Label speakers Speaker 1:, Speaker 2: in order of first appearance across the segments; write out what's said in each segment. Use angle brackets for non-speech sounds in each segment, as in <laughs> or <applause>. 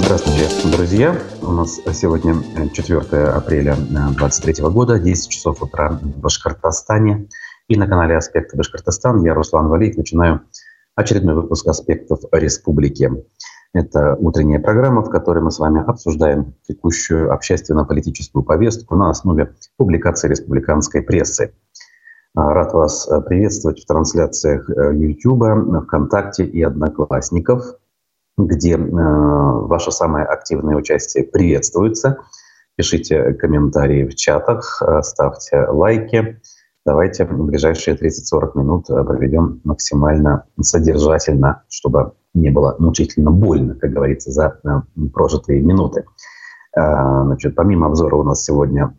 Speaker 1: Здравствуйте, друзья. У нас сегодня 4 апреля 2023 года, 10 часов утра в Башкортостане. И на канале «Аспекты Башкортостан» я, Руслан Валиев, начинаю очередной выпуск «Аспектов республики». Это утренняя программа, в которой мы с вами обсуждаем текущую общественно-политическую повестку на основе публикации республиканской прессы. А, рад вас приветствовать в трансляциях YouTube, э, ВКонтакте и Одноклассников – где э, ваше самое активное участие приветствуется. Пишите комментарии в чатах, э, ставьте лайки. Давайте в ближайшие 30-40 минут э, проведем максимально содержательно, чтобы не было мучительно больно, как говорится, за прожитые минуты. Значит, помимо обзора у нас сегодня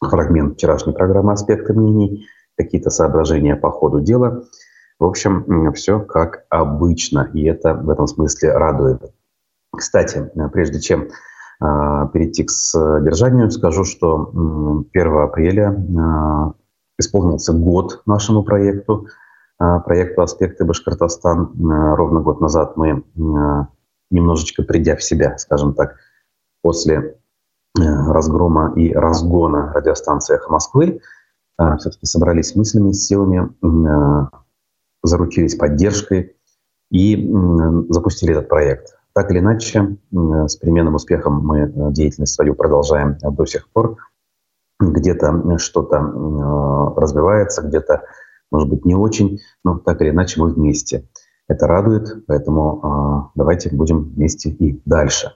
Speaker 1: фрагмент вчерашней программы «Аспекты мнений», какие-то соображения по ходу дела – в общем, все как обычно, и это в этом смысле радует. Кстати, прежде чем э, перейти к содержанию, скажу, что 1 апреля э, исполнился год нашему проекту, э, проекту «Аспекты Башкортостан». Э, ровно год назад мы, э, немножечко придя в себя, скажем так, после э, разгрома и разгона радиостанции «Эхо Москвы», э, все-таки собрались мыслями, силами, э, заручились поддержкой и запустили этот проект. Так или иначе, с переменным успехом мы э, деятельность свою продолжаем до сих пор. Где-то что-то э, развивается, где-то, может быть, не очень, но так или иначе мы вместе. Это радует, поэтому э, давайте будем вместе и дальше.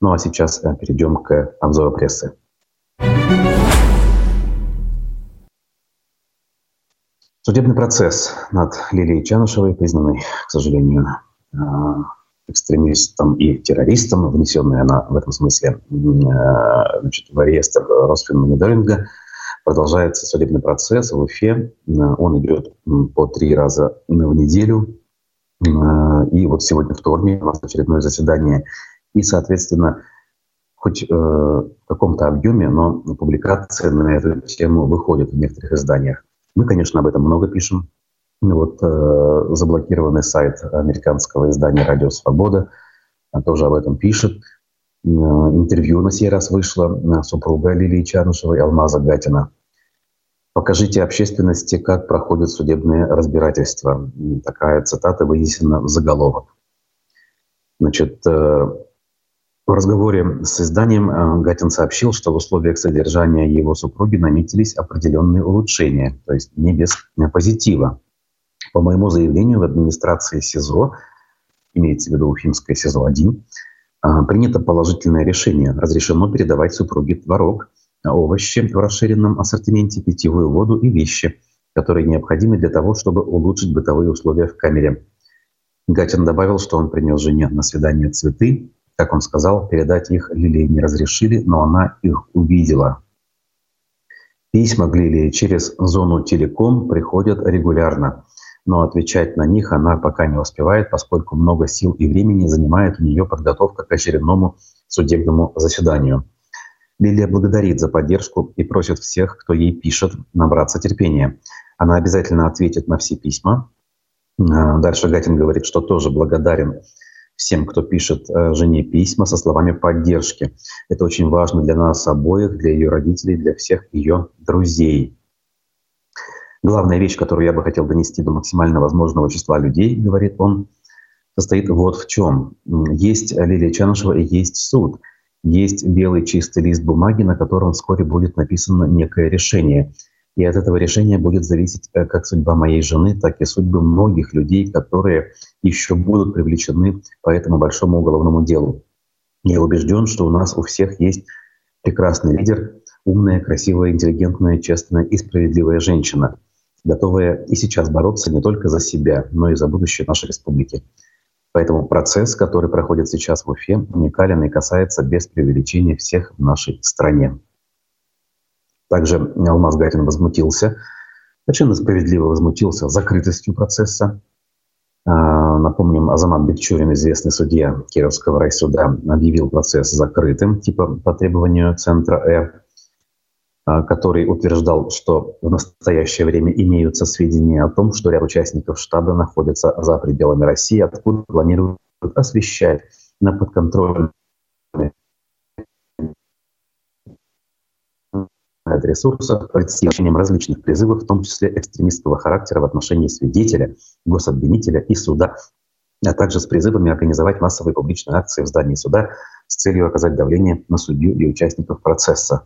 Speaker 1: Ну а сейчас перейдем к обзору прессы. Судебный процесс над Лилией Чанышевой, признанной, к сожалению, э, экстремистом и террористом, внесенный она в этом смысле э, значит, в реестр Росфинмониторинга, продолжается судебный процесс в Уфе. Э, он идет по три раза в неделю. И вот сегодня вторник у нас очередное заседание. И, соответственно, хоть в каком-то объеме, но публикации на эту тему выходят в некоторых изданиях. Мы, конечно, об этом много пишем. Вот э, заблокированный сайт американского издания «Радио Свобода» тоже об этом пишет. Э, интервью на сей раз вышло супруга Лилии Чарнышевой, Алмаза Гатина. Покажите общественности, как проходят судебные разбирательства. Такая цитата вынесена в заголовок. Значит, э, в разговоре с изданием э, Гатин сообщил, что в условиях содержания его супруги наметились определенные улучшения, то есть не без э, позитива. По моему заявлению в администрации СИЗО, имеется в виду Уфимское СИЗО-1, э, принято положительное решение. Разрешено передавать супруге творог, овощи в расширенном ассортименте, питьевую воду и вещи, которые необходимы для того, чтобы улучшить бытовые условия в камере. Гатин добавил, что он принес жене на свидание цветы, как он сказал, передать их Лилии не разрешили, но она их увидела. Письма к Лилии через зону телеком приходят регулярно, но отвечать на них она пока не успевает, поскольку много сил и времени занимает у нее подготовка к очередному судебному заседанию. Лилия благодарит за поддержку и просит всех, кто ей пишет, набраться терпения. Она обязательно ответит на все письма. А, дальше Гатин говорит, что тоже благодарен всем, кто пишет э, жене письма со словами поддержки. Это очень важно для нас обоих, для ее родителей, для всех ее друзей. Главная вещь, которую я бы хотел донести до максимально возможного числа людей, говорит он, состоит вот в чем. Есть Лилия Чанышева и есть суд. Есть белый чистый лист бумаги, на котором вскоре будет написано некое решение – и от этого решения будет зависеть э, как судьба моей жены, так и судьбы многих людей, которые еще будут привлечены по этому большому уголовному делу. Я убежден, что у нас у всех есть прекрасный лидер, умная, красивая, интеллигентная, честная и справедливая женщина, готовая и сейчас бороться не только за себя, но и за будущее нашей республики. Поэтому процесс, который проходит сейчас в Уфе, уникален и касается без преувеличения всех в нашей стране. Также Алмаз Гатин возмутился, совершенно справедливо возмутился закрытостью процесса. А, напомним, Азамат Бекчурин, известный судья Кировского райсуда, объявил процесс закрытым, типа по требованию Центра Э, а, который утверждал, что в настоящее время имеются сведения о том, что ряд участников штаба находятся за пределами России, откуда планируют освещать на подконтрольной ресурсов, предотвращением различных призывов, в том числе экстремистского характера в отношении свидетеля, гособвинителя и суда, а также с призывами организовать массовые публичные акции в здании суда с целью оказать давление на судью и участников процесса.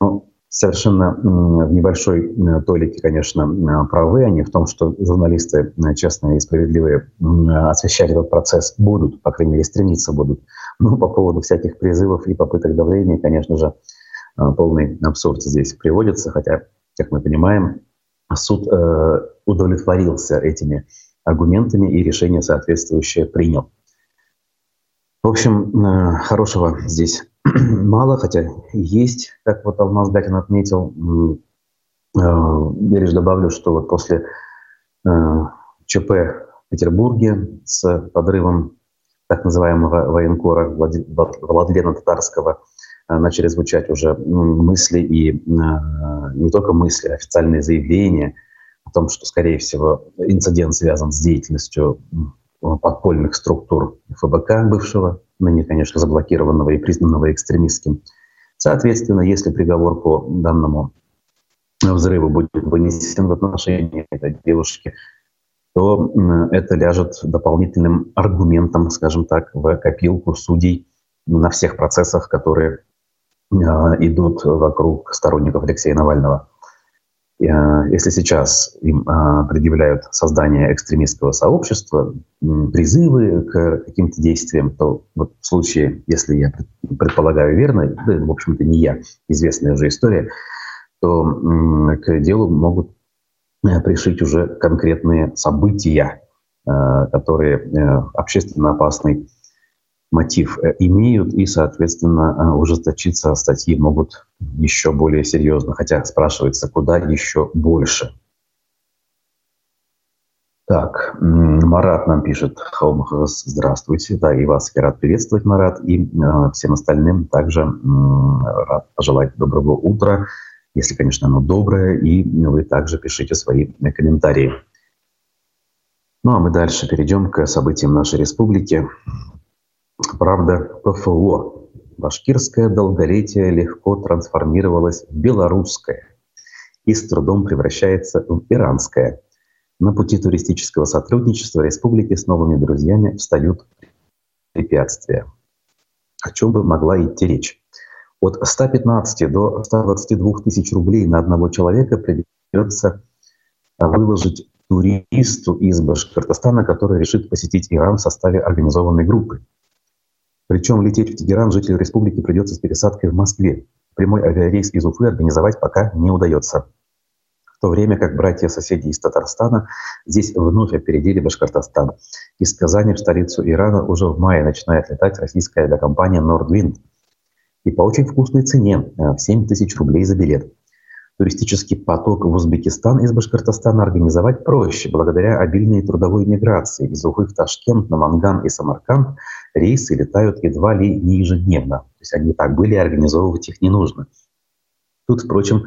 Speaker 1: Ну, совершенно в небольшой толике, конечно, правы они в том, что журналисты честные и справедливые освещать этот процесс будут, по крайней мере, стремиться будут. Но по поводу всяких призывов и попыток давления, конечно же, полный абсурд здесь приводится, хотя, как мы понимаем, суд э, удовлетворился этими аргументами и решение соответствующее принял. В общем, э, хорошего здесь <clears throat> мало, хотя есть, как вот Алмаз Гатин отметил. Э, я лишь добавлю, что вот после э, ЧП в Петербурге с подрывом так называемого военкора Владлена Татарского начали звучать уже мысли и не только мысли, а официальные заявления – о том, что, скорее всего, инцидент связан с деятельностью подпольных структур ФБК бывшего, ныне, конечно, заблокированного и признанного экстремистским. Соответственно, если приговор по данному взрыву будет вынесен в отношении этой девушки, то это ляжет дополнительным аргументом, скажем так, в копилку судей на всех процессах, которые идут вокруг сторонников Алексея Навального. Э, если сейчас им э, предъявляют создание экстремистского сообщества, призывы к каким-то действиям, то вот в случае, если я предполагаю верно, да, в общем-то не я, известная уже история, то к делу могут э, пришить уже конкретные события, которые общественно опасный мотив э, имеют, и, соответственно, э, ужесточиться статьи могут еще более серьезно. Хотя спрашивается, куда еще больше. Так, Марат нам пишет, здравствуйте, да, и вас я рад приветствовать, Марат, и э, всем остальным также э, рад пожелать доброго утра, если, конечно, оно доброе, и вы также пишите свои комментарии. Ну а мы дальше перейдем к событиям нашей республики. Правда, ПФО, башкирское долголетие легко трансформировалось в белорусское и с трудом превращается в иранское. На пути туристического сотрудничества республики с новыми друзьями встают препятствия. О чем бы могла идти речь? От 115 до 122 тысяч рублей на одного человека придется выложить туристу из Башкортостана, который решит посетить Иран в составе организованной группы. Причем лететь в Тегеран жителю республики придется с пересадкой в Москве. Прямой авиарейс из Уфы организовать пока не удается. В то время как братья-соседи из Татарстана здесь вновь опередили Башкортостан. Из Казани в столицу Ирана уже в мае начинает летать российская авиакомпания Nordwind. И по очень вкусной цене – в 7 тысяч рублей за билет туристический поток в Узбекистан из Башкортостана организовать проще. Благодаря обильной трудовой миграции из Ухы в Ташкент, на Манган и Самарканд рейсы летают едва ли не ежедневно. То есть они так были, организовывать их не нужно. Тут, впрочем,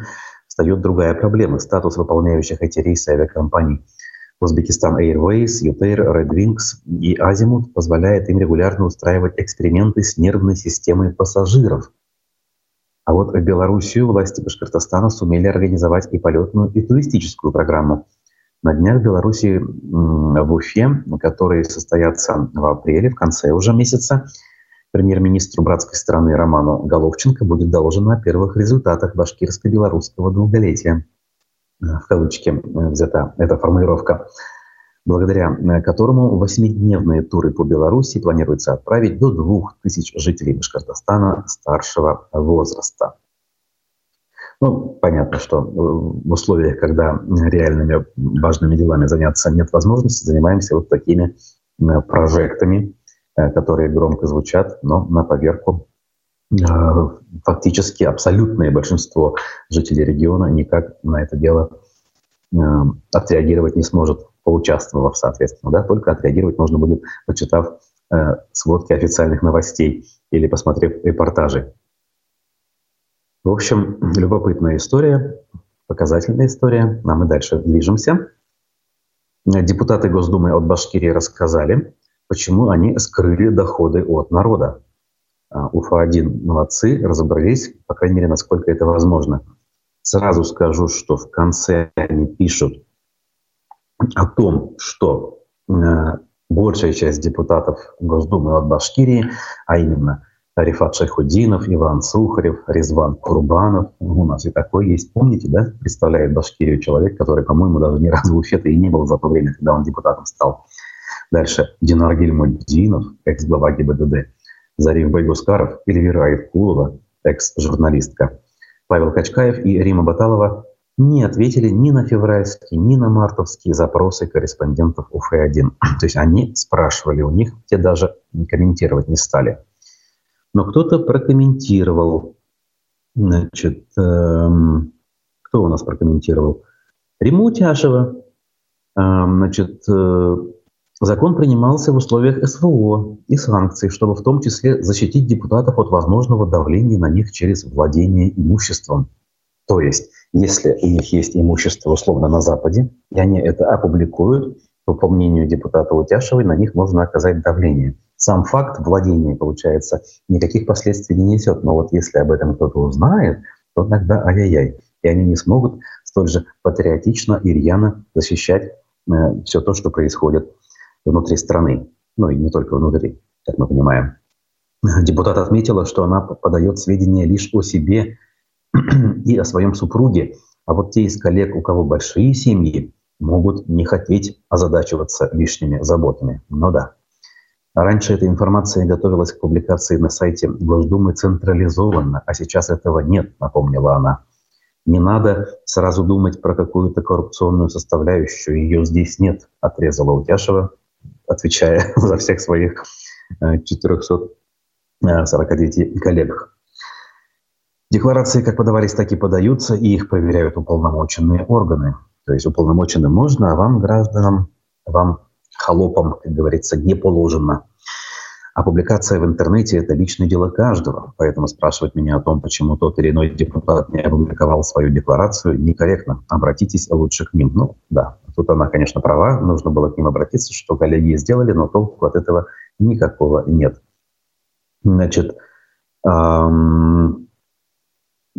Speaker 1: встает другая проблема. Статус выполняющих эти рейсы авиакомпаний Узбекистан Airways, Ютейр, Red Wings и Азимут позволяет им регулярно устраивать эксперименты с нервной системой пассажиров – вот в Белоруссию власти Башкортостана сумели организовать и полетную, и туристическую программу. На днях в Беларуси в Уфе, которые состоятся в апреле, в конце уже месяца, премьер-министру братской страны Роману Головченко будет доложено о первых результатах башкирско-белорусского долголетия. В кавычки взята эта формулировка благодаря э, которому восьмидневные туры по Беларуси планируется отправить до двух тысяч жителей Башкортостана старшего возраста. Ну, понятно, что э, в условиях, когда реальными важными делами заняться нет возможности, занимаемся вот такими э, прожектами, которые громко звучат, но на поверку фактически абсолютное большинство жителей региона никак на это дело отреагировать не сможет поучаствовав, соответственно, да, только отреагировать можно будет, почитав э, сводки официальных новостей или посмотрев репортажи. В общем, любопытная история, показательная история, а мы дальше движемся. Депутаты Госдумы от Башкирии рассказали, почему они скрыли доходы от народа. А, Уфа-1 молодцы, разобрались, по крайней мере, насколько это возможно – Сразу скажу, что в конце они пишут о том, что э, большая часть депутатов Госдумы от Башкирии, а именно Рифат Шайхудинов, Иван Сухарев, Резван Курбанов. У нас и такой есть, помните, да? Представляет Башкирию человек, который, по-моему, даже ни разу в Уфе-то и не был за то время, когда он депутатом стал. Дальше Динар Гельмудинов, экс-глава ГИБДД. Зариф Байгускаров, Эльвира Айткулова, экс-журналистка. Павел Качкаев и Рима Баталова не ответили ни на февральские, ни на мартовские запросы корреспондентов УФ-1. <clears throat> То есть они спрашивали у них, те даже комментировать не стали. Но кто-то прокомментировал. Значит, эм, кто у нас прокомментировал? Риму Тяшева. Эм, значит, э, закон принимался в условиях СВО и санкций, чтобы в том числе защитить депутатов от возможного давления на них через владение имуществом. То есть, если у них есть имущество условно на Западе, и они это опубликуют, то, по мнению депутата Утяшевой, на них можно оказать давление – сам факт владения, получается, никаких последствий не несет. Но вот если об этом кто-то узнает, то тогда ай-яй-яй. И они не смогут столь же патриотично и рьяно защищать э, все то, что происходит внутри страны. Ну и не только внутри, как мы понимаем. Депутат отметила, что она подает сведения лишь о себе <clears throat> и о своем супруге. А вот те из коллег, у кого большие семьи, могут не хотеть озадачиваться лишними заботами. Ну да. Раньше эта информация готовилась к публикации на сайте Госдумы централизованно, а сейчас этого нет, напомнила она. Не надо сразу думать про какую-то коррупционную составляющую, ее здесь нет, отрезала Утяшева, отвечая <laughs> за всех своих 449 э, коллег. Декларации как подавались, так и подаются, и их проверяют уполномоченные органы. То есть уполномоченным можно, а вам, гражданам, вам холопам, как говорится, не положено. А публикация в интернете – это личное дело каждого. Поэтому спрашивать меня о том, почему тот или иной депутат не опубликовал свою декларацию, некорректно. Обратитесь лучше к ним. Ну, да, тут она, конечно, права. Нужно было к ним обратиться, что коллеги сделали, но толку от этого никакого нет. Значит, эм,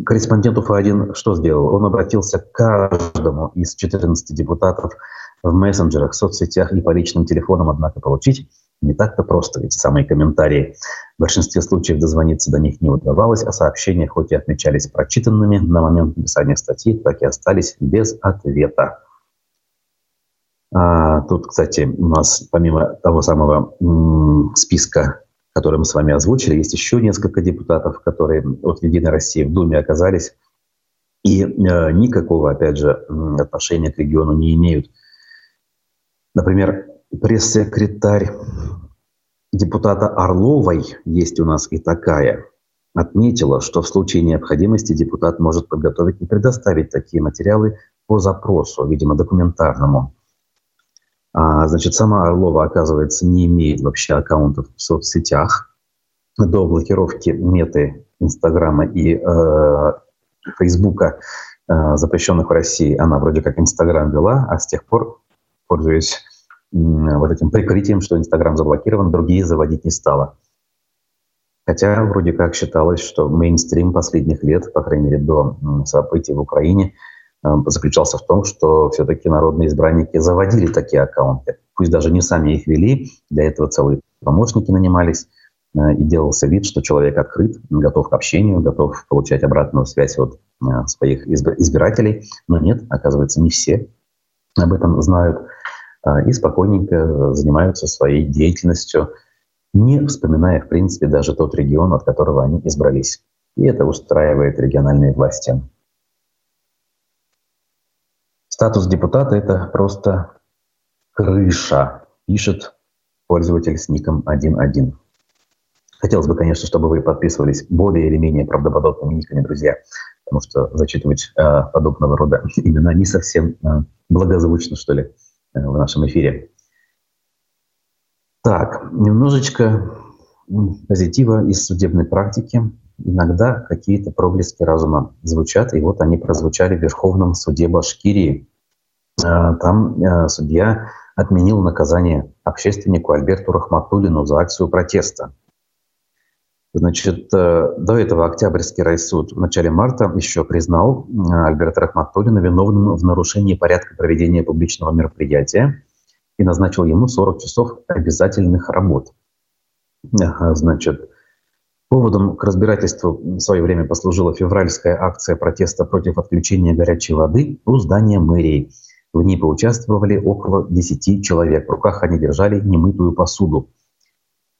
Speaker 1: корреспондент УФА-1 что сделал? Он обратился к каждому из 14 депутатов в мессенджерах, соцсетях и по личным телефонам, однако получить не так-то просто, ведь самые комментарии в большинстве случаев дозвониться до них не удавалось, а сообщения хоть и отмечались прочитанными на момент написания статьи, так и остались без ответа. А, тут, кстати, у нас помимо того самого м- списка, который мы с вами озвучили, есть еще несколько депутатов, которые от «Единой России» в Думе оказались и э, никакого, опять же, отношения к региону не имеют. Например, пресс-секретарь депутата Орловой, есть у нас и такая, отметила, что в случае необходимости депутат может подготовить и предоставить такие материалы по запросу, видимо, документарному. А, значит, сама Орлова, оказывается, не имеет вообще аккаунтов в соцсетях. До блокировки Меты, Инстаграма и э, Фейсбука, э, запрещенных в России, она вроде как Инстаграм вела, а с тех пор, пользуясь вот этим прикрытием, что Инстаграм заблокирован, другие заводить не стала. Хотя вроде как считалось, что мейнстрим последних лет, по крайней мере до событий в Украине, э, заключался в том, что все-таки народные избранники заводили такие аккаунты. Пусть даже не сами их вели, для этого целые помощники нанимались, э, и делался вид, что человек открыт, готов к общению, готов получать обратную связь от э, своих избирателей. Но нет, оказывается, не все об этом знают. И спокойненько занимаются своей деятельностью, не вспоминая, в принципе, даже тот регион, от которого они избрались. И это устраивает региональные власти. Статус депутата – это просто крыша, пишет пользователь с ником 1.1. Хотелось бы, конечно, чтобы вы подписывались более или менее правдоподобными никами, друзья, потому что зачитывать э, подобного рода <laughs> имена не совсем э, благозвучно, что ли. Э, в нашем эфире. Так, немножечко позитива из судебной практики. Иногда какие-то проблески разума звучат, и вот они прозвучали в Верховном суде Башкирии. Э, там э, судья отменил наказание общественнику Альберту Рахматуллину за акцию протеста. Значит, э, до этого Октябрьский райсуд в начале марта еще признал Альберта Рахматуллина виновным в нарушении порядка проведения публичного мероприятия и назначил ему 40 часов обязательных работ. Значит, поводом к разбирательству в свое время послужила февральская акция протеста против отключения горячей воды у здания мэрии. В ней поучаствовали около 10 человек. В руках они держали немытую посуду.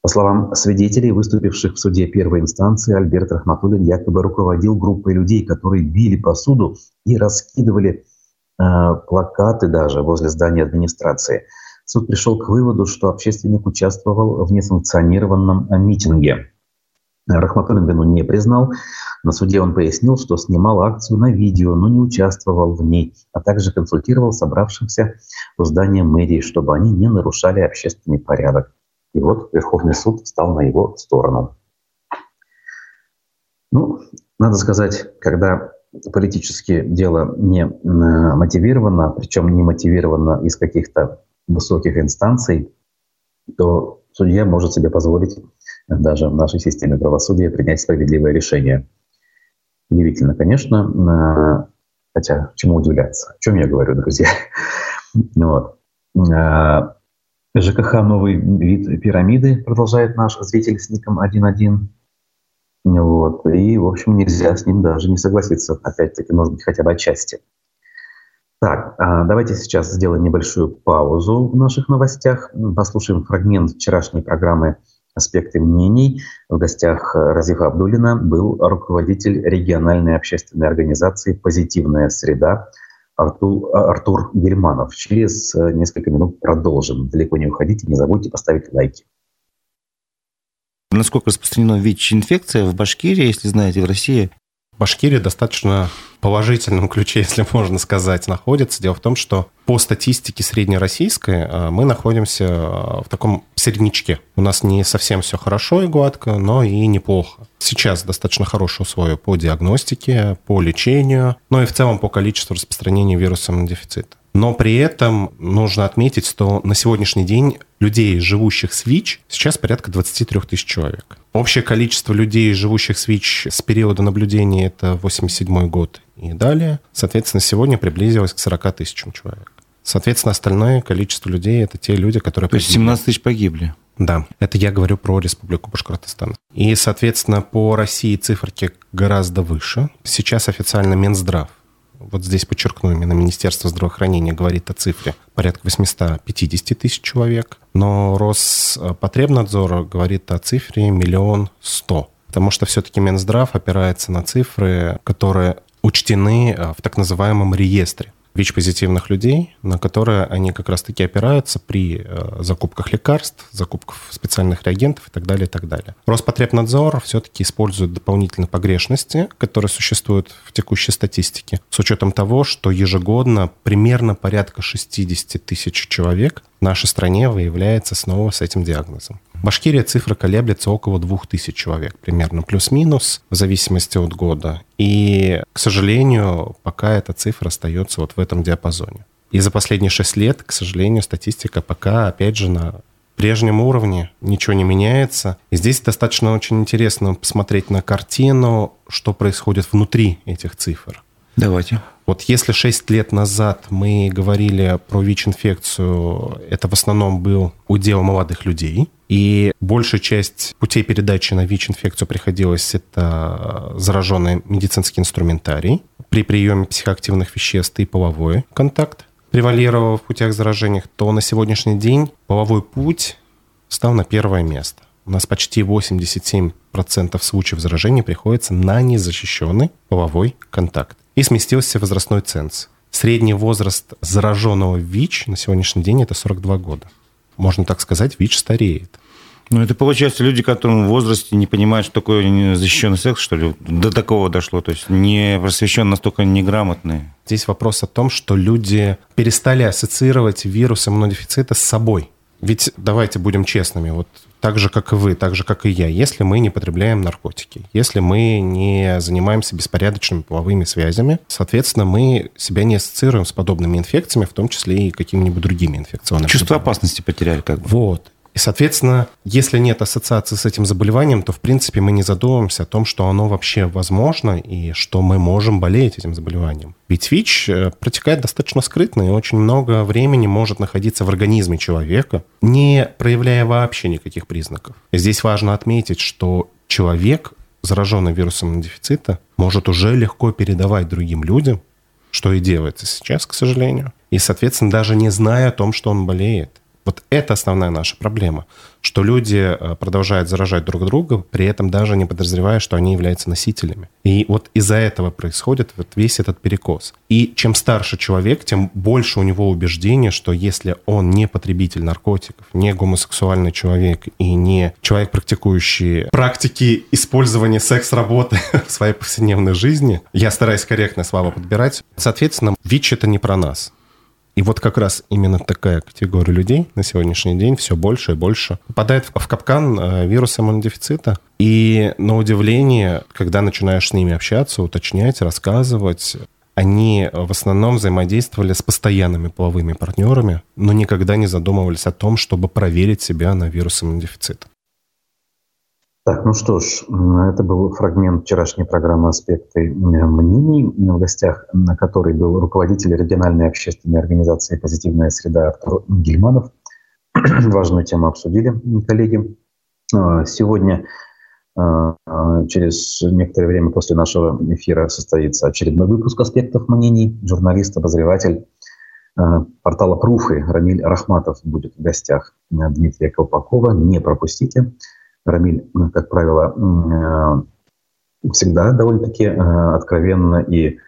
Speaker 1: По словам свидетелей, выступивших в суде первой инстанции, Альберт Рахматуллин якобы руководил группой людей, которые били посуду и раскидывали э, плакаты даже возле здания администрации. Суд пришел к выводу, что общественник участвовал в несанкционированном митинге. Рахматуллин вину не признал. На суде он пояснил, что снимал акцию на видео, но не участвовал в ней, а также консультировал собравшихся у здания мэрии, чтобы они не нарушали общественный порядок. И вот Верховный суд встал на его сторону. Ну, надо сказать, когда политически дело не мотивировано, причем не мотивировано из каких-то высоких инстанций, то судья может себе позволить даже в нашей системе правосудия принять справедливое решение. Удивительно, конечно, хотя чему удивляться? О чем я говорю, друзья? <laughs> Вот. А, ЖКХ «Новый вид пирамиды», продолжает наш зритель с ником 1.1. Вот. И, в общем, нельзя с ним даже не согласиться. Опять-таки, может быть, хотя бы отчасти. Так, а, давайте сейчас сделаем небольшую паузу в наших новостях. Послушаем фрагмент вчерашней программы «Аспекты мнений». В гостях Разифа Абдулина был руководитель региональной общественной организации «Позитивная среда» Артур, Артур Гельманов. Через э, несколько минут продолжим. Далеко не уходите, не забудьте поставить лайки.
Speaker 2: Насколько распространена ВИЧ-инфекция в Башкирии, если знаете, в России?
Speaker 3: Башкирия достаточно положительном ключе, <laughs> если можно сказать, находится. Дело в том, что по статистике среднероссийской э, мы находимся э, в таком середнячке. У нас не совсем все хорошо и гладко, но и неплохо. Сейчас достаточно хорошие условия по диагностике, по лечению, но и в целом по количеству распространения вируса иммунодефицита. Но при этом нужно отметить, что на сегодняшний день людей, живущих с ВИЧ, сейчас порядка 23 тысяч человек. Общее количество людей, живущих с ВИЧ с периода наблюдения, это 87 год и далее. Соответственно, сегодня приблизилось к 40 тысячам человек. Соответственно, остальное количество людей – это те люди, которые...
Speaker 2: То есть 17 тысяч погибли?
Speaker 3: Да, это я говорю про Республику Башкортостан. И, соответственно, по России циферки гораздо выше. Сейчас официально Минздрав вот здесь подчеркну, именно Министерство здравоохранения говорит о цифре порядка 850 тысяч человек, но Роспотребнадзор говорит о цифре миллион сто. Потому что все-таки Минздрав опирается на цифры, которые учтены э, в так называемом реестре. ВИЧ-позитивных людей, на которые они как раз-таки опираются при э, закупках лекарств, закупках специальных реагентов и так далее, и так далее. Роспотребнадзор все-таки использует дополнительные погрешности, которые существуют в текущей статистике, с учетом того, что ежегодно примерно порядка 60 тысяч человек в нашей стране выявляется снова с этим диагнозом. В Башкирии цифра колеблется около 2000 человек, примерно плюс-минус, в зависимости от года. И, к сожалению, пока эта цифра остается вот в этом диапазоне. И за последние 6 лет, к сожалению, статистика пока, опять же, на прежнем уровне, ничего не меняется. И здесь достаточно очень интересно посмотреть на картину, что происходит внутри этих цифр.
Speaker 2: Давайте.
Speaker 3: Вот если 6 лет назад мы говорили про ВИЧ-инфекцию, это в основном был удел молодых людей, и большая часть путей передачи на ВИЧ-инфекцию приходилось это зараженный медицинский инструментарий при приеме психоактивных веществ и половой контакт превалировал в путях заражения, то на сегодняшний день половой путь стал на первое место. У нас почти 87% случаев заражения приходится на незащищенный половой контакт и сместился возрастной ценз. Средний возраст зараженного ВИЧ на сегодняшний день это 42 года. Можно так сказать, ВИЧ стареет.
Speaker 2: Ну, это, получается, люди, которые в возрасте не понимают, что такое защищенный секс, что ли, до такого дошло, то есть не просвещен, настолько неграмотные.
Speaker 3: Здесь вопрос о том, что люди перестали ассоциировать вирус иммунодефицита с собой. Ведь давайте будем честными, вот так же, как и вы, так же, как и я, если мы не потребляем наркотики, если мы не занимаемся беспорядочными половыми связями, соответственно, мы себя не ассоциируем с подобными инфекциями, в том числе и какими-нибудь другими инфекционными.
Speaker 2: Чувство опасности потеряли как бы.
Speaker 3: Вот. И, соответственно, если нет ассоциации с этим заболеванием, то, в принципе, мы не задумываемся о том, что оно вообще возможно и что мы можем болеть этим заболеванием. Ведь ВИЧ э, протекает достаточно скрытно и очень много времени может находиться в организме человека, не проявляя вообще никаких признаков. Здесь важно отметить, что человек, зараженный вирусом дефицита, может уже легко передавать другим людям, что и делается сейчас, к сожалению. И, соответственно, даже не зная о том, что он болеет. Вот это основная наша проблема, что люди э, продолжают заражать друг друга, при этом даже не подозревая, что они являются носителями. И вот из-за этого происходит вот весь этот перекос. И чем старше человек, тем больше у него убеждение, что если он не потребитель наркотиков, не гомосексуальный человек и не человек, практикующий практики использования секс-работы <laughs> в своей повседневной жизни, я стараюсь корректно слова подбирать, соответственно, ВИЧ — это не про нас. И вот как раз именно такая категория людей на сегодняшний день все больше и больше попадает в капкан э, вируса иммунодефицита. И на удивление, когда начинаешь с ними общаться, уточнять, рассказывать, они в основном взаимодействовали с постоянными половыми партнерами, но никогда не задумывались о том, чтобы проверить себя на вирус иммунодефицита.
Speaker 1: Так, ну что ж, это был фрагмент вчерашней программы «Аспекты мнений», в гостях на которой был руководитель региональной общественной организации «Позитивная среда» Артур Гельманов. <clears throat> Важную тему обсудили коллеги. А, сегодня, а, а, через некоторое время после нашего эфира, состоится очередной выпуск «Аспектов мнений». Журналист, обозреватель портала «Пруфы» Рамиль Рахматов будет в гостях Дмитрия Колпакова. Не пропустите. Рамиль, ну, как правило, э, всегда довольно-таки э, откровенно и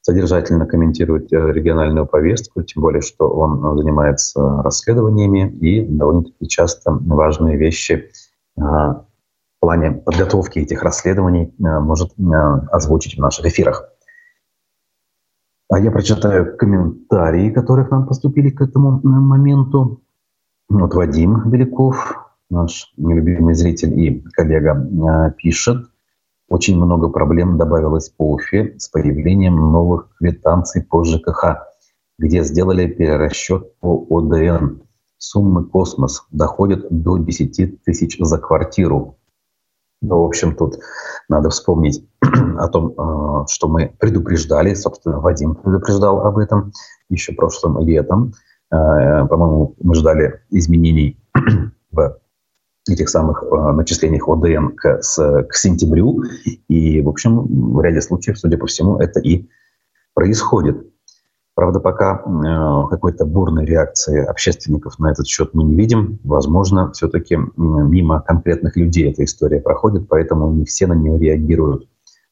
Speaker 1: содержательно комментирует э, региональную повестку, тем более, что он занимается расследованиями и довольно-таки часто важные вещи в плане подготовки этих расследований может озвучить в наших эфирах. А я прочитаю комментарии, которые к нам поступили к этому моменту. Вот Вадим Беляков наш нелюбимый зритель и коллега а, пишет, очень много проблем добавилось по Уфе с появлением новых квитанций по ЖКХ, где сделали перерасчет по ОДН. Суммы космос доходят до 10 тысяч за квартиру. Ну, в общем, тут надо вспомнить <clears throat> о том, а, что мы предупреждали, собственно, Вадим предупреждал об этом еще прошлым летом. А, по-моему, мы ждали изменений этих самых э, начислениях ОДН к, с, к сентябрю. И, в общем, в ряде случаев, судя по всему, это и происходит. Правда, пока э, какой-то бурной реакции общественников на этот счет мы не видим. Возможно, все-таки мимо конкретных людей эта история проходит, поэтому не все на нее реагируют.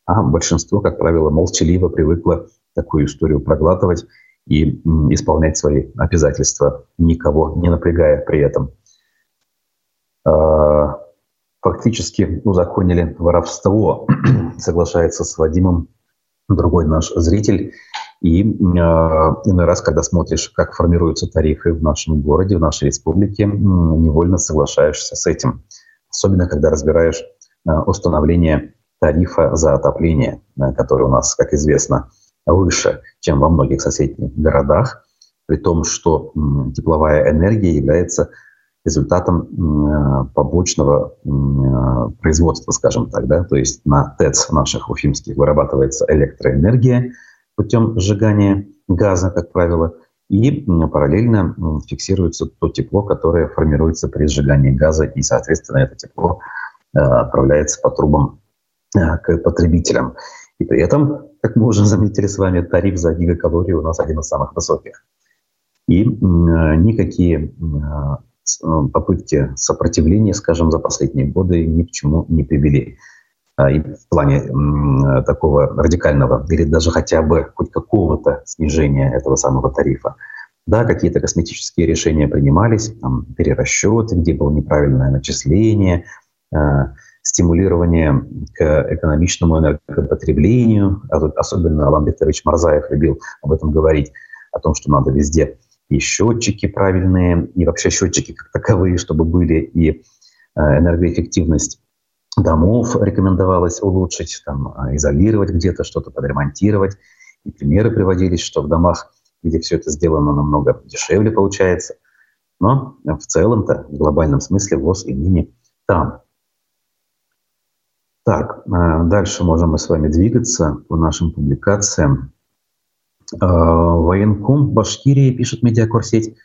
Speaker 1: А большинство, как правило, молчаливо привыкло такую историю проглатывать и исполнять свои обязательства, никого не напрягая при этом. Э, фактически узаконили воровство, <clears throat> соглашается с Вадимом другой наш зритель. И э, иной раз, когда смотришь, как формируются тарифы в нашем городе, в нашей республике, невольно соглашаешься с этим. Особенно, когда разбираешь э, установление тарифа за отопление, э, который у нас, как известно, выше, чем во многих соседних городах, при том, что э, тепловая энергия является результатом э, побочного э, производства, скажем так. Да? То есть на ТЭЦ наших уфимских вырабатывается электроэнергия путем сжигания газа, как правило, и параллельно фиксируется то тепло, которое формируется при сжигании газа, и, соответственно, это тепло э, отправляется по трубам к потребителям. И при этом, как мы уже заметили с вами, тариф за гигакалорию у нас один из самых высоких. И никакие попытки сопротивления, скажем, за последние годы ни к чему не привели. А, и в плане такого радикального или даже хотя бы хоть какого-то снижения этого самого тарифа. Да, какие-то косметические решения принимались, там, перерасчеты, где было неправильное начисление, э, стимулирование к экономичному энергопотреблению. А особенно Алан Викторович Марзаев любил об этом говорить, о том, что надо везде и счетчики правильные, и вообще счетчики как таковые, чтобы были, и э, энергоэффективность домов рекомендовалось улучшить, там, а, изолировать где-то, что-то подремонтировать. И примеры приводились, что в домах, где все это сделано намного дешевле получается. Но в целом-то, в глобальном смысле, ВОЗ и ныне там. Так, э, дальше можем мы с вами двигаться по нашим публикациям. Э, военком Башкирии, пишет медиакорсеть,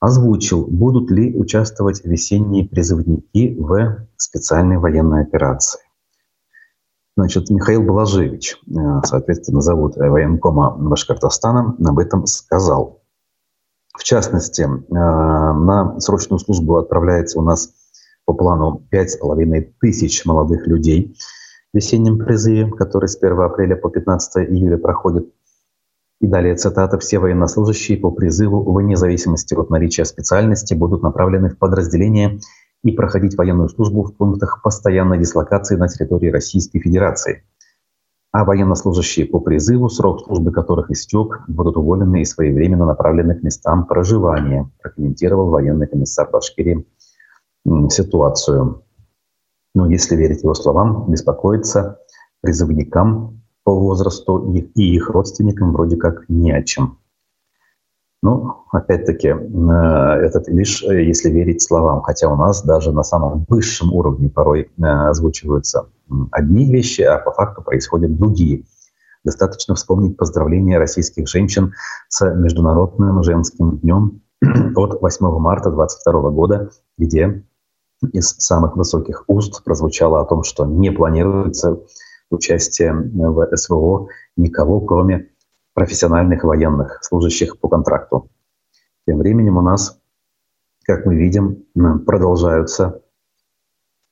Speaker 1: озвучил, будут ли участвовать весенние призывники в специальной военной операции. Значит, Михаил Балажевич, э, соответственно, зовут военкома Башкортостана, об этом сказал. В частности, э, на срочную службу отправляется у нас по плану 5,5 тысяч молодых людей в весеннем призыве, который с 1 апреля по 15 июля проходит. И далее цитата. «Все военнослужащие по призыву, вне зависимости от наличия специальности, будут направлены в подразделения и проходить военную службу в пунктах постоянной дислокации на территории Российской Федерации. А военнослужащие по призыву, срок службы которых истек, будут уволены и своевременно направлены к местам проживания, прокомментировал военный комиссар Башкирии ситуацию. Но если верить его словам, беспокоиться призывникам по возрасту и их родственникам вроде как не о чем. Ну, опять-таки, э, это лишь э, если верить словам, хотя у нас даже на самом высшем уровне порой э, озвучиваются одни вещи, а по факту происходят другие. Достаточно вспомнить поздравления российских женщин с Международным женским днем <clears throat> от 8 марта 2022 года, где из самых высоких уст прозвучало о том, что не планируется участие в СВО никого, кроме профессиональных военных, служащих по контракту. Тем временем у нас, как мы видим, продолжаются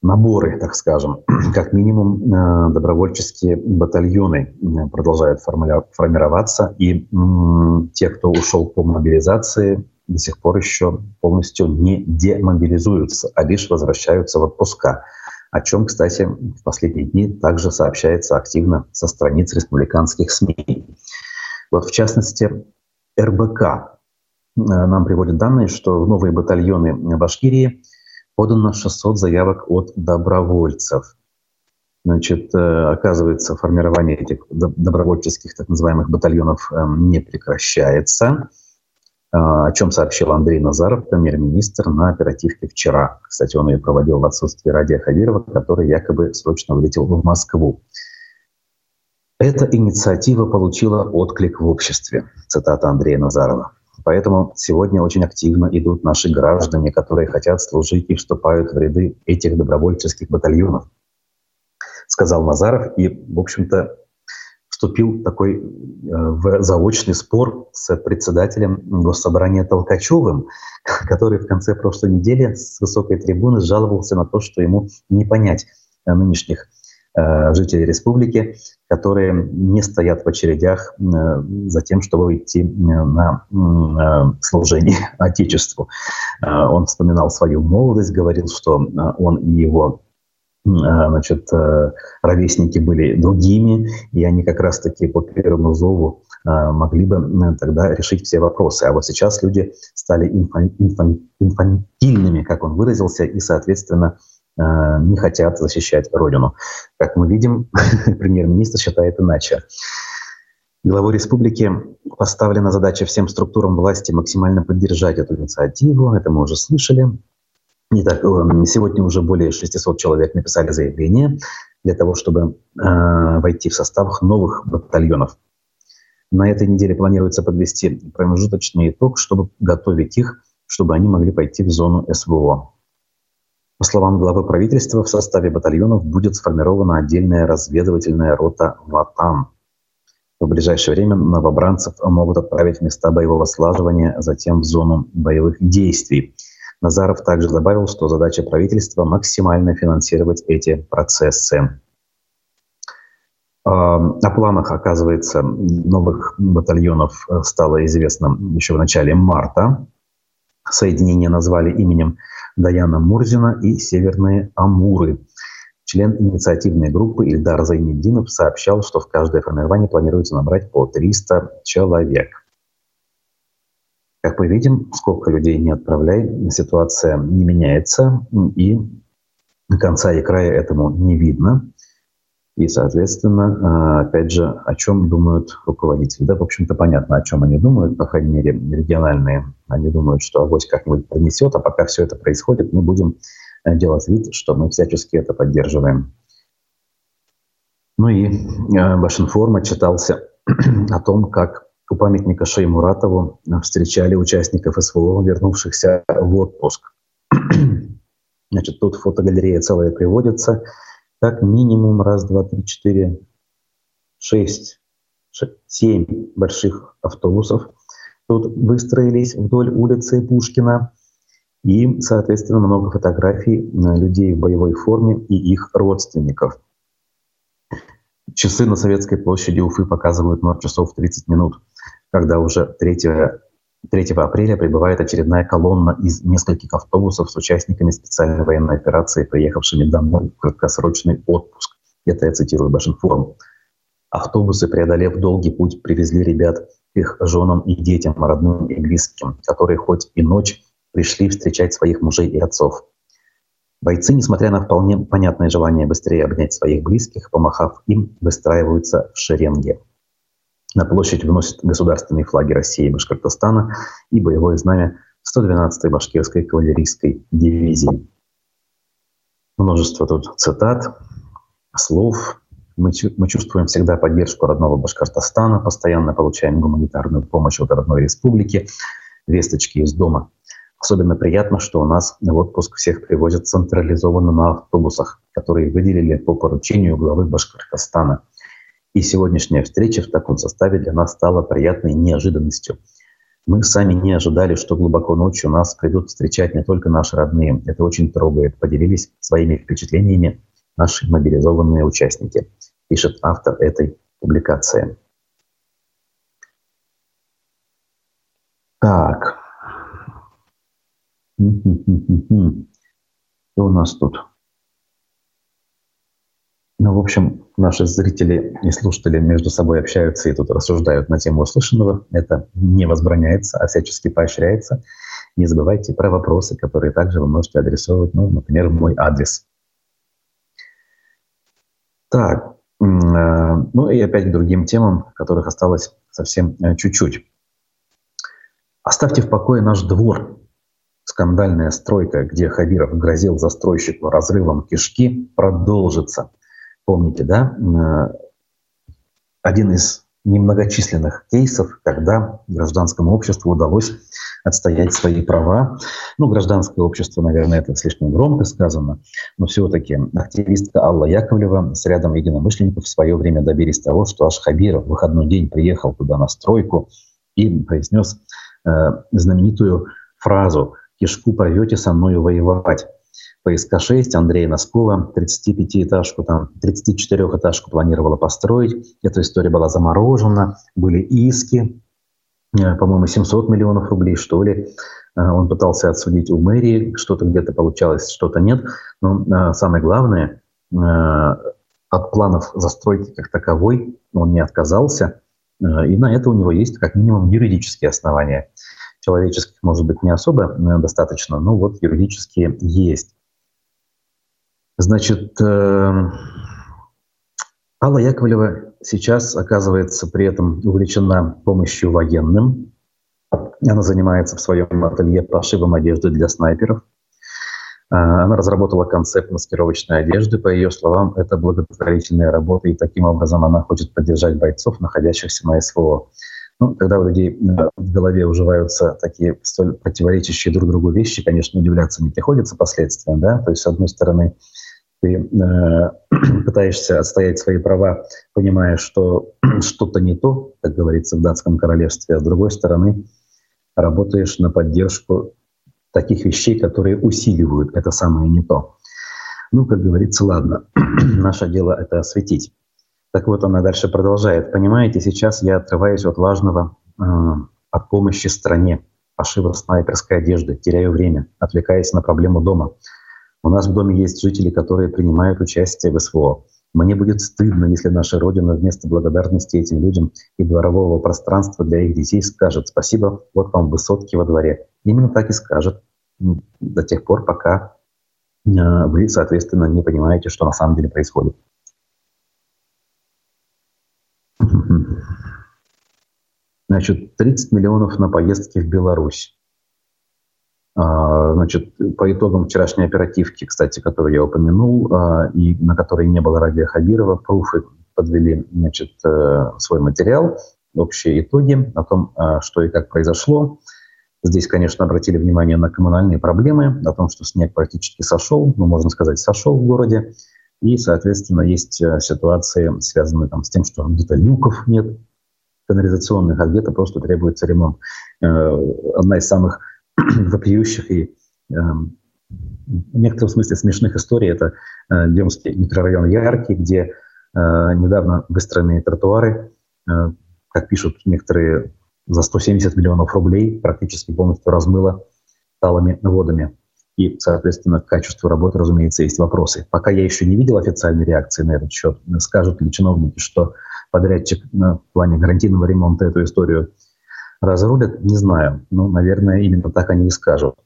Speaker 1: наборы, так скажем. <clears throat> Как минимум э, добровольческие батальоны э, продолжают формироваться, и те, кто ушел по мобилизации, до сих пор еще полностью не демобилизуются, а лишь возвращаются в отпуска, о чем, кстати, в последние дни также сообщается активно со страниц республиканских СМИ. Вот в частности, РБК э, нам приводит данные, что в новые батальоны Башкирии подано 600 заявок от добровольцев. Значит, э, оказывается, формирование этих добровольческих так называемых батальонов эм, не прекращается, э, о чем сообщил Андрей Назаров, премьер-министр, на оперативке вчера. Кстати, он ее проводил в отсутствии Радия Хадирова, который якобы срочно вылетел в Москву. Эта инициатива получила отклик в обществе, цитата Андрея Назарова. Поэтому сегодня очень активно идут наши граждане, которые хотят служить и вступают в ряды этих добровольческих батальонов, сказал Назаров. И, в общем-то, вступил такой э, в заочный спор с председателем Госсобрания Толкачевым, <laughs> который в конце прошлой недели с высокой трибуны жаловался на то, что ему не понять нынешних Э, жителей республики, которые не стоят в очередях э, за тем, чтобы идти э, на служение <laughs> Отечеству. Он вспоминал свою молодость, говорил, что он и его значит, ровесники были другими, и они как раз-таки по первому зову могли бы тогда решить все вопросы. А вот сейчас люди стали инфантильными, как он выразился, и, соответственно, Э, не хотят защищать Родину. Как мы видим, <laughs> премьер-министр считает иначе. Главу республики поставлена задача всем структурам власти максимально поддержать эту инициативу. Это мы уже слышали. Итак, э, сегодня уже более 600 человек написали заявление для того, чтобы э, войти в состав новых батальонов. На этой неделе планируется подвести промежуточный итог, чтобы готовить их, чтобы они могли пойти в зону СВО. По словам главы правительства, в составе батальонов будет сформирована отдельная разведывательная рота «Ватан». В ближайшее время новобранцев могут отправить в места боевого слаживания, затем в зону боевых действий. Назаров также добавил, что задача правительства – максимально финансировать эти процессы. О планах, оказывается, новых батальонов стало известно еще в начале марта. Соединение назвали именем Даяна Мурзина и Северные Амуры. Член инициативной группы Ильдар Зайнеддинов сообщал, что в каждое формирование планируется набрать по 300 человек. Как мы видим, сколько людей не отправляй, ситуация не меняется, и конца и края этому не видно. И, соответственно, опять же, о чем думают руководители. Да, в общем-то, понятно, о чем они думают, по крайней мере, региональные. Они думают, что авось как-нибудь пронесет, а пока все это происходит, мы будем делать вид, что мы всячески это поддерживаем. Ну и э, Башинформа читался <clears throat> о том, как у памятника Шеймуратову встречали участников СВО, вернувшихся в отпуск. <clears throat> Значит, тут фотогалерея целая приводится. Как минимум раз, два, три, четыре, шесть, семь больших автобусов тут выстроились вдоль улицы Пушкина. И, соответственно, много фотографий людей в боевой форме и их родственников. Часы на Советской площади Уфы показывают 0 часов 30 минут, когда уже 3, 3 апреля прибывает очередная колонна из нескольких автобусов с участниками специальной военной операции, приехавшими домой в краткосрочный отпуск. Это я цитирую Башинформ. Автобусы, преодолев долгий путь, привезли ребят к их женам и детям, родным и близким, которые хоть и ночь пришли встречать своих мужей и отцов. Бойцы, несмотря на вполне понятное желание быстрее обнять своих близких, помахав им, выстраиваются в шеренге. На площадь вносят государственные флаги России и Башкортостана и боевое знамя 112-й башкирской кавалерийской дивизии. Множество тут цитат, слов. Мы, мы чувствуем всегда поддержку родного Башкортостана, постоянно получаем гуманитарную помощь от родной республики, весточки из дома – Особенно приятно, что у нас в отпуск всех привозят централизованно на автобусах, которые выделили по поручению главы Башкортостана. И сегодняшняя встреча в таком составе для нас стала приятной неожиданностью. Мы сами не ожидали, что глубоко ночью нас придут встречать не только наши родные. Это очень трогает. Поделились своими впечатлениями наши мобилизованные участники, пишет автор этой публикации. Так, что у нас тут? Ну, в общем, наши зрители и слушатели между собой общаются и тут рассуждают на тему услышанного. Это не возбраняется, а всячески поощряется. Не забывайте про вопросы, которые также вы можете адресовать, ну, например, в мой адрес. Так, э, ну и опять к другим темам, которых осталось совсем э, чуть-чуть. Оставьте в покое наш двор, скандальная стройка, где Хабиров грозил застройщику разрывом кишки, продолжится. Помните, да? Э, один из немногочисленных кейсов, когда гражданскому обществу удалось отстоять свои права. Ну, гражданское общество, наверное, это слишком громко сказано, но все-таки активистка Алла Яковлева с рядом единомышленников в свое время добились того, что аж Хабиров в выходной день приехал туда на стройку и произнес э, знаменитую фразу кишку порвете со мною воевать. ПСК-6 Андрея Носкова 35-этажку, там 34-этажку планировала построить. Эта история была заморожена, были иски, э, по-моему, 700 миллионов рублей, что ли. Э, он пытался отсудить у мэрии, что-то где-то получалось, что-то нет. Но э, самое главное, от планов застройки как таковой он не отказался, и на это у него есть как минимум юридические основания – человеческих, может быть, не особо э, достаточно, но вот юридические есть. Значит, э, Алла Яковлева сейчас оказывается при этом увлечена помощью военным. Она занимается в своем ателье пошивом одежды для снайперов. Э, она разработала концепт маскировочной одежды. По ее словам, это благотворительная работа, и таким образом она хочет поддержать бойцов, находящихся на СВО. Ну, когда у людей в голове уживаются такие столь противоречащие друг другу вещи, конечно, удивляться не приходится последствиям, да, то есть, с одной стороны, ты э, <clears throat> пытаешься отстоять свои права, понимая, что <clears throat> что-то не то, как говорится в датском королевстве, а с другой стороны, работаешь на поддержку таких вещей, которые усиливают это самое не то. Ну, как говорится, ладно, <clears throat> наше дело это осветить. Так вот, она дальше продолжает. Понимаете, сейчас я отрываюсь от важного, э, от помощи стране, пошива снайперской одежды, теряю время, отвлекаясь на проблему дома. У нас в доме есть жители, которые принимают участие в СВО. Мне будет стыдно, если наша Родина вместо благодарности этим людям и дворового пространства для их детей скажет «Спасибо, вот вам высотки во дворе». Именно так и скажет до тех пор, пока э, вы, соответственно, не понимаете, что на самом деле происходит. Значит, 30 миллионов на поездки в Беларусь. А, значит, по итогам вчерашней оперативки, кстати, которую я упомянул, а, и на которой не было Радия Хабирова, пруфы подвели значит, э, свой материал, общие итоги о том, а, что и как произошло. Здесь, конечно, обратили внимание на коммунальные проблемы, о том, что снег практически сошел, ну, можно сказать, сошел в городе. И, соответственно, есть э, ситуации, связанные там, с тем, что где-то люков нет канализационных, а где-то просто требуется ремонт. Э, одна из самых <clears throat> вопиющих и эм, в некотором смысле смешных историй – это э, Демский микрорайон Яркий, где недавно выстроенные тротуары, как пишут некоторые за 170 миллионов рублей практически полностью размыло талыми водами. И, соответственно, к качеству работы, разумеется, есть вопросы. Пока я еще не видел официальной реакции на этот счет. Скажут ли чиновники, что подрядчик в плане гарантийного ремонта эту историю разрулит, не знаю. Но, наверное, именно так они и скажут.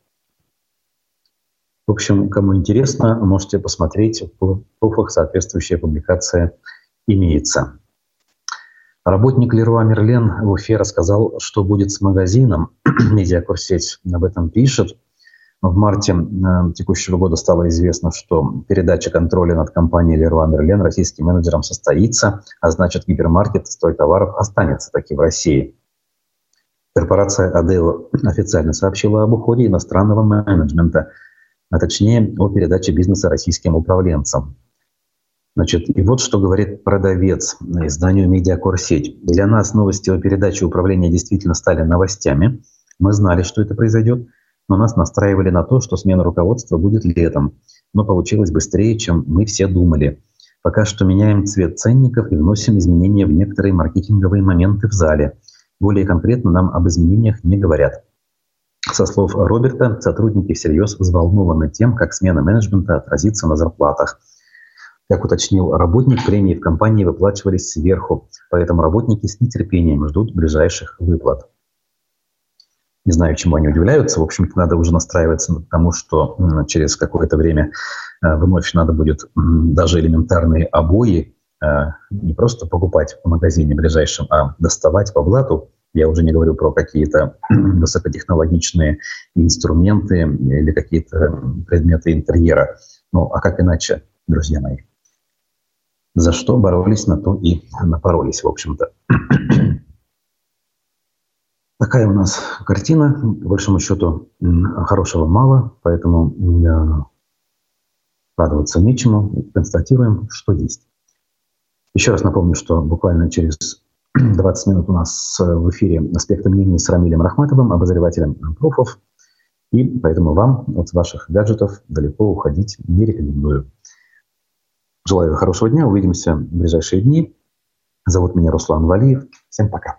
Speaker 1: В общем, кому интересно, можете посмотреть. В пруфах соответствующая публикация имеется. Работник Леруа Мерлен в Уфе рассказал, что будет с магазином. <clears throat> Медиакурсеть об этом пишет. В марте э, текущего года стало известно, что передача контроля над компанией Leroy Merlin российским менеджерам состоится, а значит гипермаркет строй товаров останется таки в России. Корпорация Адео официально сообщила об уходе иностранного менеджмента, а точнее о передаче бизнеса российским управленцам. Значит, и вот что говорит продавец изданию «Медиакор-сеть». Для нас новости о передаче управления действительно стали новостями. Мы знали, что это произойдет, но нас настраивали на то, что смена руководства будет летом. Но получилось быстрее, чем мы все думали. Пока что меняем цвет ценников и вносим изменения в некоторые маркетинговые моменты в зале. Более конкретно нам об изменениях не говорят. Со слов Роберта, сотрудники всерьез взволнованы тем, как смена менеджмента отразится на зарплатах – как уточнил работник, премии в компании выплачивались сверху, поэтому работники с нетерпением ждут ближайших выплат. Не знаю, чему они удивляются. В общем-то, надо уже настраиваться к тому, что через какое-то время э, вновь надо будет даже элементарные обои э, не просто покупать в магазине ближайшем, а доставать по блату. Я уже не говорю про какие-то <clears throat> высокотехнологичные инструменты или какие-то предметы интерьера. Ну, а как иначе, друзья мои? за что боролись, на то и напоролись, в общем-то. <clears throat> Такая у нас картина. По большому счету хорошего мало, поэтому радоваться нечему. Констатируем, что есть. Еще раз напомню, что буквально через <clears throat> 20 минут у нас в эфире «Аспекты мнений» с Рамилем Рахматовым, обозревателем профов. И поэтому вам от ваших гаджетов далеко уходить не рекомендую. Желаю хорошего дня. Увидимся в ближайшие дни. Зовут меня Руслан Валиев. Всем пока.